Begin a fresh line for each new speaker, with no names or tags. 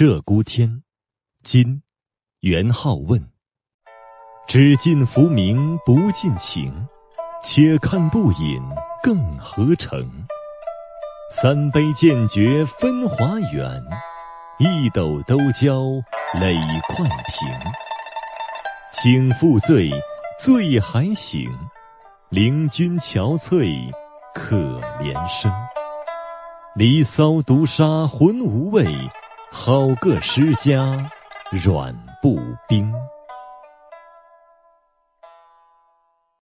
鹧鸪天，今元好问。只尽浮名不尽情，且看不饮更何成？三杯渐觉分华远，一斗都交泪快平。醒复醉，醉还醒，灵君憔悴，可怜生。离骚毒杀浑无味。好个诗家软步兵。